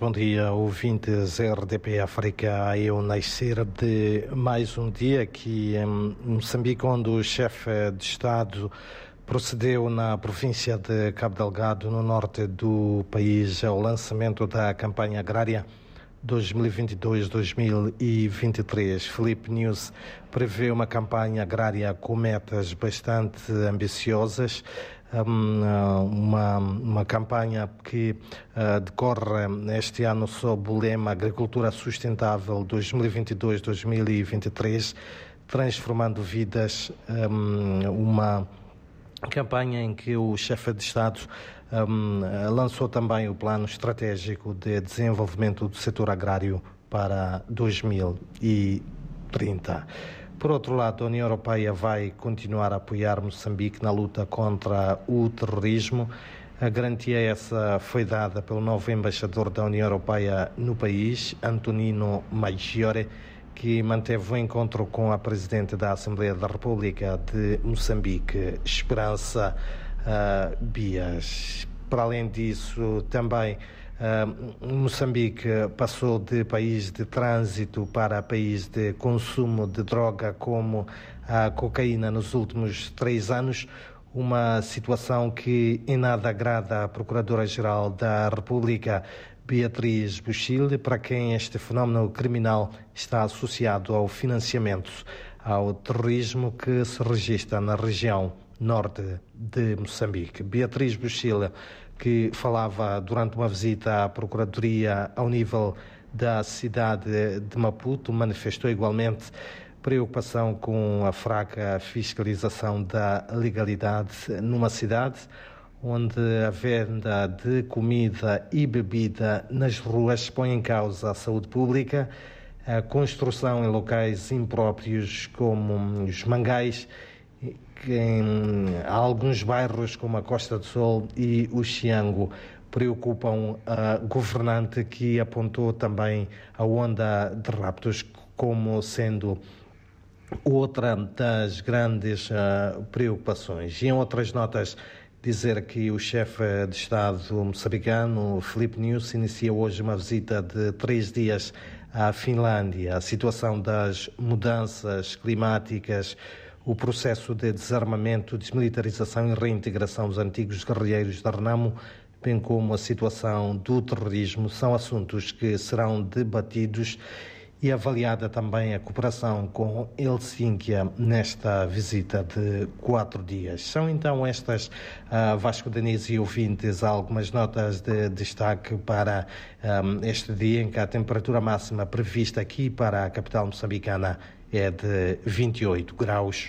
Bom dia, ouvintes RDP África. Eu nascer de mais um dia aqui em Moçambique, onde o chefe de Estado procedeu na província de Cabo Delgado, no norte do país, ao lançamento da campanha agrária 2022-2023. Felipe News prevê uma campanha agrária com metas bastante ambiciosas, uma, uma campanha que uh, decorre este ano sob o lema Agricultura Sustentável 2022-2023, transformando vidas, um, uma campanha em que o chefe de Estado um, lançou também o plano estratégico de desenvolvimento do setor agrário para 2030. Por outro lado, a União Europeia vai continuar a apoiar Moçambique na luta contra o terrorismo. A garantia essa foi dada pelo novo embaixador da União Europeia no país, Antonino Maggiore, que manteve o um encontro com a Presidente da Assembleia da República de Moçambique, Esperança uh, Bias. Para além disso, também uh, Moçambique passou de país de trânsito para país de consumo de droga como a cocaína nos últimos três anos, uma situação que em nada agrada à Procuradora-Geral da República, Beatriz Buchil, para quem este fenómeno criminal está associado ao financiamento ao terrorismo que se registra na região norte de Moçambique. Beatriz Buchil, que falava durante uma visita à Procuradoria ao nível da cidade de Maputo, manifestou igualmente preocupação com a fraca fiscalização da legalidade numa cidade onde a venda de comida e bebida nas ruas põe em causa a saúde pública, a construção em locais impróprios como os mangais, em alguns bairros como a Costa do Sol e o Xiango preocupam a governante que apontou também a onda de raptos como sendo outra das grandes uh, preocupações. E em outras notas dizer que o chefe de Estado moçambicano, Filipe News, inicia hoje uma visita de três dias à Finlândia. A situação das mudanças climáticas, o processo de desarmamento, desmilitarização e reintegração dos antigos guerrilheiros da Renamo, bem como a situação do terrorismo, são assuntos que serão debatidos e avaliada também a cooperação com Helsínquia nesta visita de quatro dias. São então estas, uh, Vasco Denise e ouvintes, algumas notas de destaque para um, este dia em que a temperatura máxima prevista aqui para a capital moçambicana é de 28 graus.